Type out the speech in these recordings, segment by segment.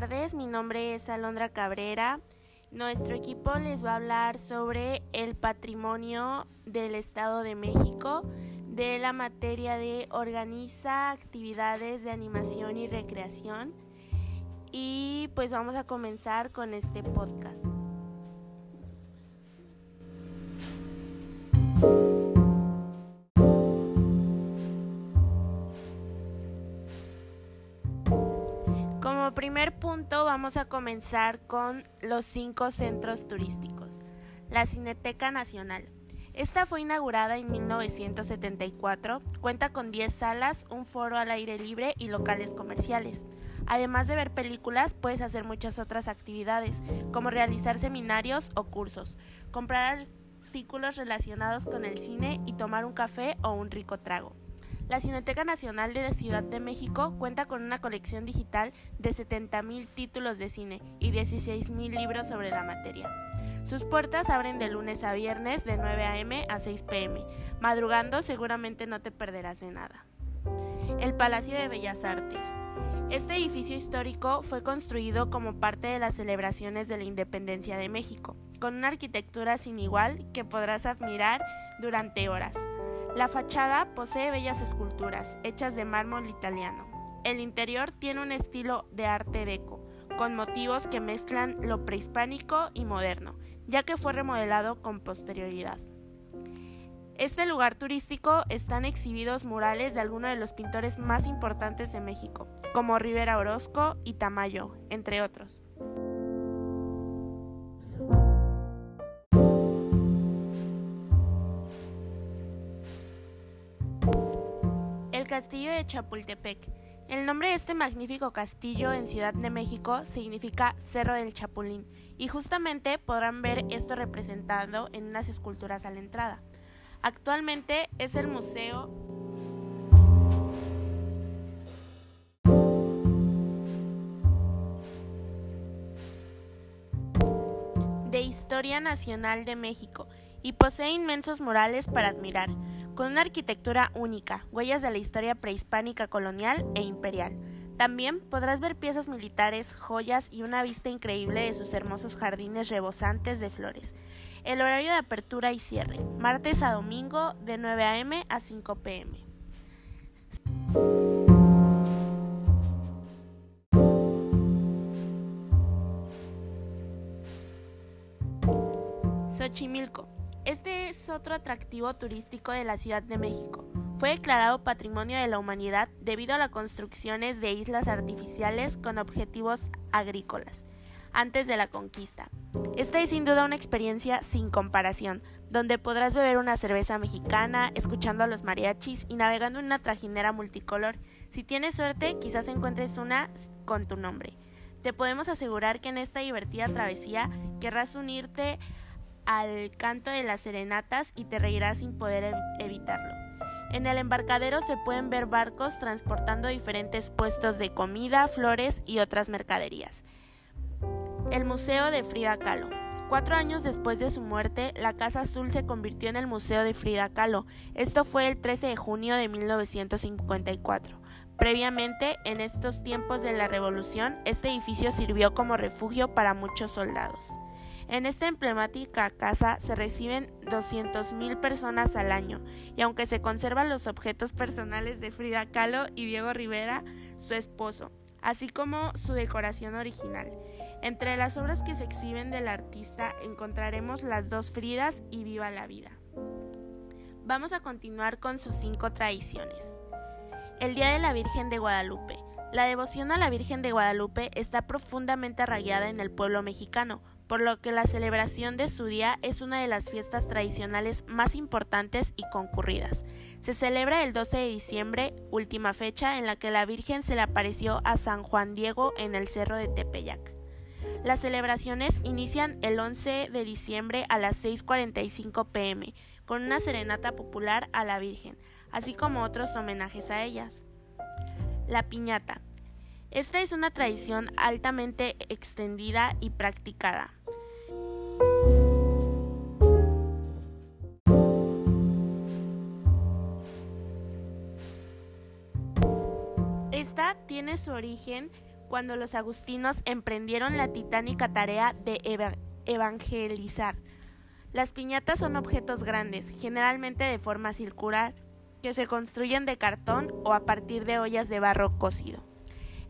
Tardes. Mi nombre es Alondra Cabrera. Nuestro equipo les va a hablar sobre el patrimonio del Estado de México de la materia de organiza actividades de animación y recreación. Y pues vamos a comenzar con este podcast. Primer punto vamos a comenzar con los cinco centros turísticos. La Cineteca Nacional. Esta fue inaugurada en 1974, cuenta con 10 salas, un foro al aire libre y locales comerciales. Además de ver películas, puedes hacer muchas otras actividades, como realizar seminarios o cursos, comprar artículos relacionados con el cine y tomar un café o un rico trago. La Cineteca Nacional de Ciudad de México cuenta con una colección digital de 70.000 títulos de cine y 16.000 libros sobre la materia. Sus puertas abren de lunes a viernes de 9 a.m. a 6 p.m. Madrugando seguramente no te perderás de nada. El Palacio de Bellas Artes. Este edificio histórico fue construido como parte de las celebraciones de la independencia de México, con una arquitectura sin igual que podrás admirar durante horas. La fachada posee bellas esculturas, hechas de mármol italiano. El interior tiene un estilo de arte deco, con motivos que mezclan lo prehispánico y moderno, ya que fue remodelado con posterioridad. Este lugar turístico están exhibidos murales de algunos de los pintores más importantes de México, como Rivera Orozco y Tamayo, entre otros. Castillo de Chapultepec. El nombre de este magnífico castillo en Ciudad de México significa Cerro del Chapulín y justamente podrán ver esto representado en unas esculturas a la entrada. Actualmente es el museo de Historia Nacional de México y posee inmensos murales para admirar, con una arquitectura única, huellas de la historia prehispánica colonial e imperial. También podrás ver piezas militares, joyas y una vista increíble de sus hermosos jardines rebosantes de flores. El horario de apertura y cierre, martes a domingo de 9 a.m. a 5 p.m. Xochimilco. Este es otro atractivo turístico de la Ciudad de México. Fue declarado Patrimonio de la Humanidad debido a las construcciones de islas artificiales con objetivos agrícolas antes de la conquista. Esta es sin duda una experiencia sin comparación, donde podrás beber una cerveza mexicana, escuchando a los mariachis y navegando en una trajinera multicolor. Si tienes suerte, quizás encuentres una con tu nombre. Te podemos asegurar que en esta divertida travesía querrás unirte al canto de las serenatas y te reirás sin poder evitarlo. En el embarcadero se pueden ver barcos transportando diferentes puestos de comida, flores y otras mercaderías. El Museo de Frida Kahlo. Cuatro años después de su muerte, la Casa Azul se convirtió en el Museo de Frida Kahlo. Esto fue el 13 de junio de 1954. Previamente, en estos tiempos de la Revolución, este edificio sirvió como refugio para muchos soldados. En esta emblemática casa se reciben 200.000 personas al año, y aunque se conservan los objetos personales de Frida Kahlo y Diego Rivera, su esposo, así como su decoración original. Entre las obras que se exhiben del artista encontraremos las dos Fridas y Viva la Vida. Vamos a continuar con sus cinco tradiciones. El Día de la Virgen de Guadalupe. La devoción a la Virgen de Guadalupe está profundamente arraigada en el pueblo mexicano, por lo que la celebración de su día es una de las fiestas tradicionales más importantes y concurridas. Se celebra el 12 de diciembre, última fecha en la que la Virgen se le apareció a San Juan Diego en el cerro de Tepeyac. Las celebraciones inician el 11 de diciembre a las 6.45 pm, con una serenata popular a la Virgen, así como otros homenajes a ellas. La piñata. Esta es una tradición altamente extendida y practicada. Esta tiene su origen cuando los agustinos emprendieron la titánica tarea de evangelizar. Las piñatas son objetos grandes, generalmente de forma circular, que se construyen de cartón o a partir de ollas de barro cocido.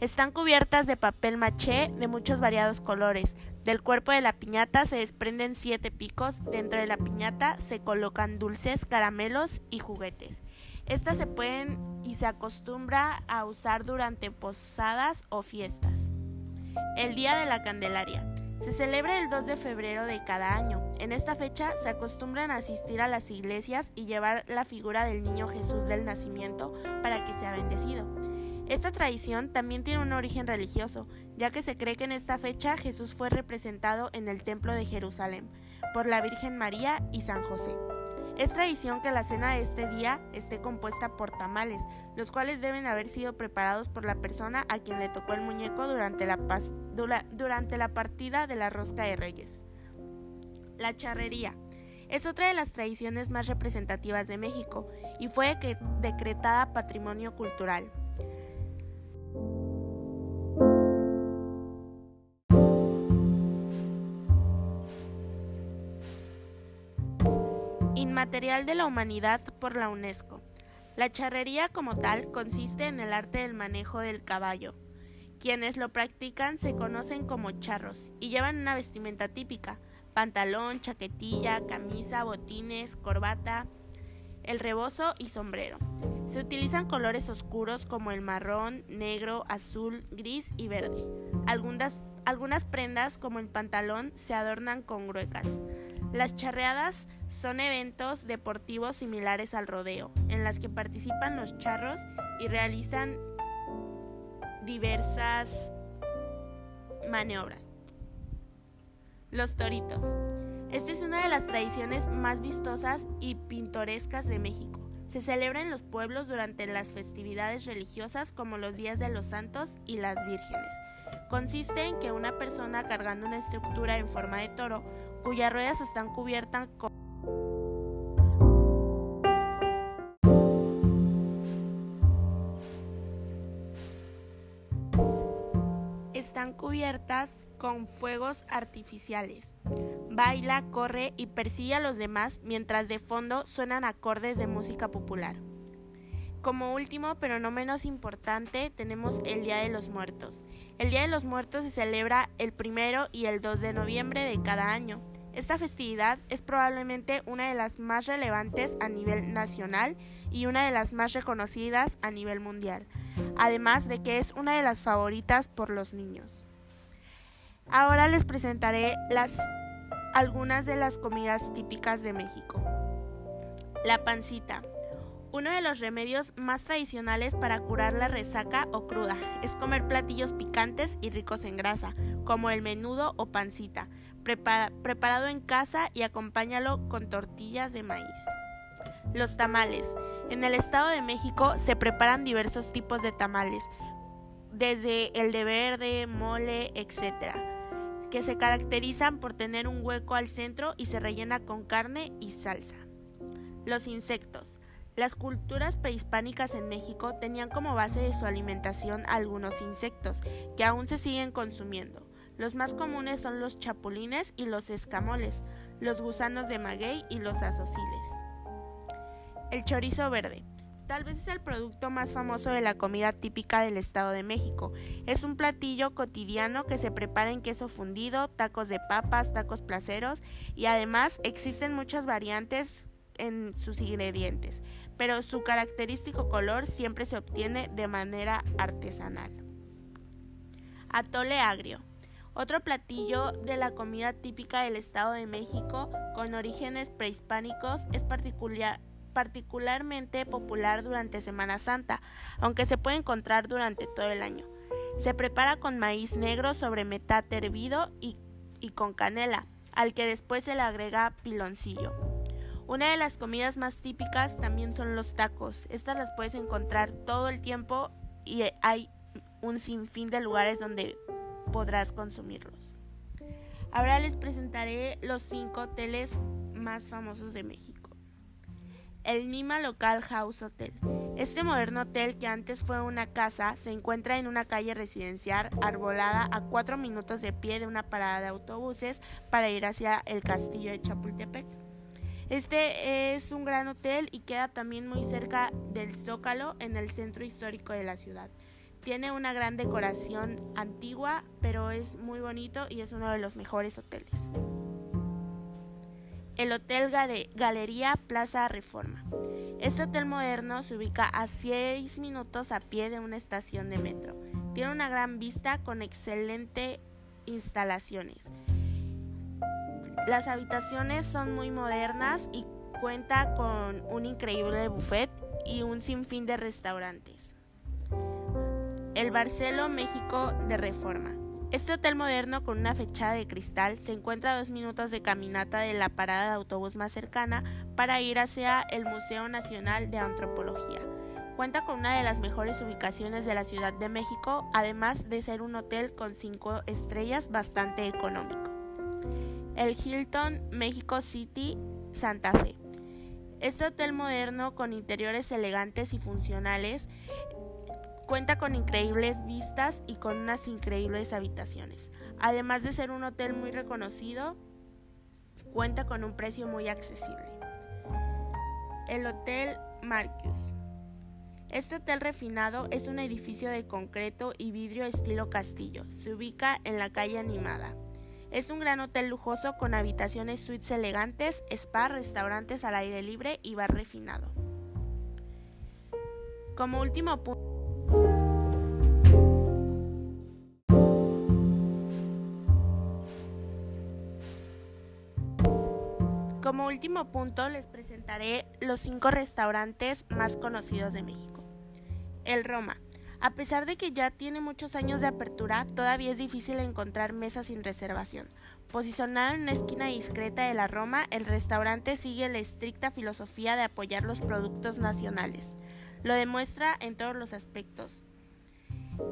Están cubiertas de papel maché de muchos variados colores. Del cuerpo de la piñata se desprenden siete picos. Dentro de la piñata se colocan dulces, caramelos y juguetes. Estas se pueden y se acostumbra a usar durante posadas o fiestas. El Día de la Candelaria. Se celebra el 2 de febrero de cada año. En esta fecha se acostumbran a asistir a las iglesias y llevar la figura del niño Jesús del nacimiento para que sea bendecido. Esta tradición también tiene un origen religioso, ya que se cree que en esta fecha Jesús fue representado en el Templo de Jerusalén por la Virgen María y San José. Es tradición que la cena de este día esté compuesta por tamales, los cuales deben haber sido preparados por la persona a quien le tocó el muñeco durante la, partida de la rosca de reyes. La charrería es otra de las tradiciones más representativas de México y fue decretada patrimonio cultural. Inmaterial de la Humanidad por la UNESCO. La charrería como tal consiste en el arte del manejo del caballo. Quienes lo practican se conocen como charros y llevan una vestimenta típica, pantalón, chaquetilla, camisa, botines, corbata, el rebozo y sombrero. Se utilizan colores oscuros como el marrón, negro, azul, gris y verde. Algunas, algunas prendas como el pantalón se adornan con gruecas. Las charreadas son eventos deportivos similares al rodeo, en las que participan los charros y realizan diversas maniobras. Los toritos. Esta es una de las tradiciones más vistosas y pintorescas de México. Se celebra en los pueblos durante las festividades religiosas como los días de los santos y las vírgenes. Consiste en que una persona cargando una estructura en forma de toro, cuyas ruedas están cubiertas con están cubiertas con fuegos artificiales. Baila, corre y persigue a los demás mientras de fondo suenan acordes de música popular. Como último, pero no menos importante, tenemos el Día de los Muertos. El Día de los Muertos se celebra el primero y el 2 de noviembre de cada año. Esta festividad es probablemente una de las más relevantes a nivel nacional y una de las más reconocidas a nivel mundial, además de que es una de las favoritas por los niños. Ahora les presentaré algunas de las comidas típicas de México. La pancita. Uno de los remedios más tradicionales para curar la resaca o cruda es comer platillos picantes y ricos en grasa, como el menudo o pancita, preparado en casa y acompáñalo con tortillas de maíz. Los tamales. En el Estado de México se preparan diversos tipos de tamales, desde el de verde, mole, etc., que se caracterizan por tener un hueco al centro y se rellena con carne y salsa. Los insectos. Las culturas prehispánicas en México tenían como base de su alimentación algunos insectos que aún se siguen consumiendo. Los más comunes son los chapulines y los escamoles, los gusanos de maguey y los azociles. El chorizo verde. Tal vez es el producto más famoso de la comida típica del Estado de México. Es un platillo cotidiano que se prepara en queso fundido, tacos de papas, tacos placeros y además existen muchas variantes en sus ingredientes pero su característico color siempre se obtiene de manera artesanal. Atole agrio. Otro platillo de la comida típica del Estado de México con orígenes prehispánicos es particularmente popular durante Semana Santa, aunque se puede encontrar durante todo el año. Se prepara con maíz negro sobre metate hervido y con canela, al que después se le agrega piloncillo. Una de las comidas más típicas también son los tacos. Estas las puedes encontrar todo el tiempo y hay un sinfín de lugares donde podrás consumirlos. Ahora les presentaré los cinco hoteles más famosos de México. el Nima Local House Hotel. Este moderno hotel, que antes fue una casa, se encuentra en una calle residencial arbolada a cuatro minutos de pie de una parada de autobuses para ir hacia el castillo de Chapultepec. Este es un gran hotel y queda también muy cerca del Zócalo en el centro histórico de la ciudad. Tiene una gran decoración antigua, pero es muy bonito y es uno de los mejores hoteles. El Hotel Galería Plaza Reforma. Este hotel moderno se ubica a 6 minutos a pie de una estación de metro. Tiene una gran vista con excelentes instalaciones. Las habitaciones son muy modernas y cuenta con un increíble buffet y un sinfín de restaurantes. El Barcelo México de Reforma. Este hotel moderno con una fechada de cristal se encuentra a dos minutos de caminata de la parada de autobús más cercana para ir hacia el Museo Nacional de Antropología. Cuenta con una de las mejores ubicaciones de la Ciudad de México, además de ser un hotel con cinco estrellas bastante económico. El Hilton México City Santa Fe. Este hotel moderno con interiores elegantes y funcionales Cuenta con increíbles vistas y con unas increíbles habitaciones. Además de ser un hotel muy reconocido, cuenta con un precio muy accesible. El Hotel Marcus. Este hotel refinado es un edificio de concreto y vidrio estilo castillo. Se ubica en la calle Animada. Es un gran hotel lujoso con habitaciones suites elegantes, spa, restaurantes al aire libre y bar refinado. Como último punto, como último punto les presentaré los cinco restaurantes más conocidos de México. El Roma. A pesar de que ya tiene muchos años de apertura, todavía es difícil encontrar mesas sin reservación. Posicionado en una esquina discreta de la Roma, el restaurante sigue la estricta filosofía de apoyar los productos nacionales. Lo demuestra en todos los aspectos.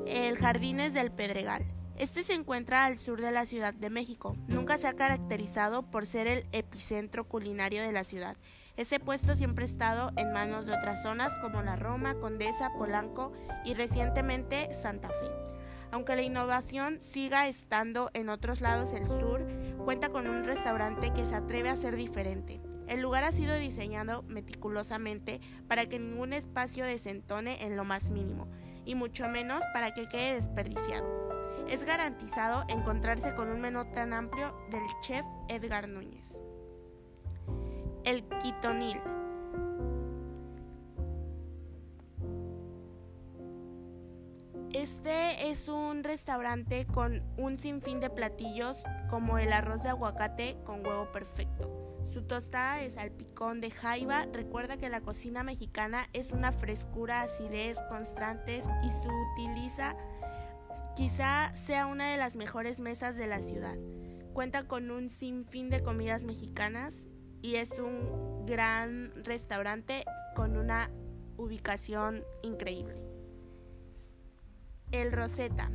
El Jardines del Pedregal. Este se encuentra al sur de la Ciudad de México. Nunca se ha caracterizado por ser el epicentro culinario de la ciudad. Ese puesto siempre ha estado en manos de otras zonas como la Roma, Condesa, Polanco y recientemente Santa Fe. Aunque la innovación siga estando en otros lados del sur, cuenta con un restaurante que se atreve a ser diferente. El lugar ha sido diseñado meticulosamente para que ningún espacio desentone en lo más mínimo, y mucho menos para que quede desperdiciado. Es garantizado encontrarse con un menú tan amplio del chef Edgar Núñez. El Quitonil. Este es un restaurante con un sinfín de platillos como el arroz de aguacate con huevo perfecto su tostada de salpicón de jaiba recuerda que la cocina mexicana es una frescura, acidez constantes y se utiliza quizá sea una de las mejores mesas de la ciudad. Cuenta con un sinfín de comidas mexicanas y es un gran restaurante con una ubicación increíble. El Rosetta.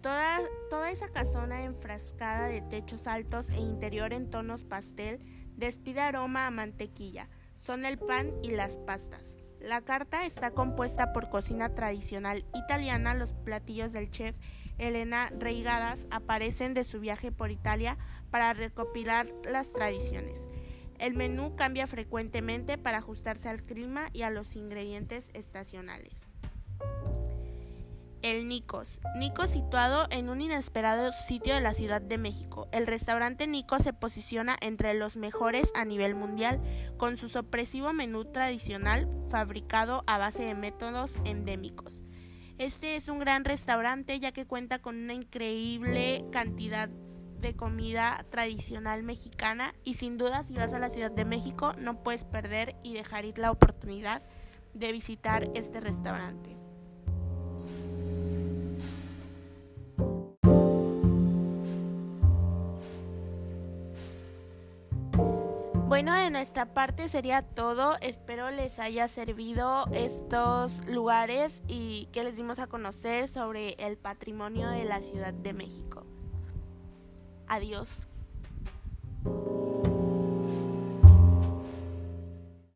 Toda, toda esa casona enfrascada de techos altos e interior en tonos pastel Despide aroma a mantequilla. Son el pan y las pastas. La carta está compuesta por cocina tradicional italiana. Los platillos del chef Elena Reigadas aparecen de su viaje por Italia para recopilar las tradiciones. El menú cambia frecuentemente para ajustarse al clima y a los ingredientes estacionales. El Nicos. Nicos situado en un inesperado sitio de la Ciudad de México. El restaurante Nicos se posiciona entre los mejores a nivel mundial con su sorpresivo menú tradicional fabricado a base de métodos endémicos. Este es un gran restaurante ya que cuenta con una increíble cantidad de comida tradicional mexicana y sin duda si vas a la Ciudad de México no puedes perder y dejar ir la oportunidad de visitar este restaurante. Bueno, de nuestra parte sería todo. Espero les haya servido estos lugares y que les dimos a conocer sobre el patrimonio de la Ciudad de México. Adiós.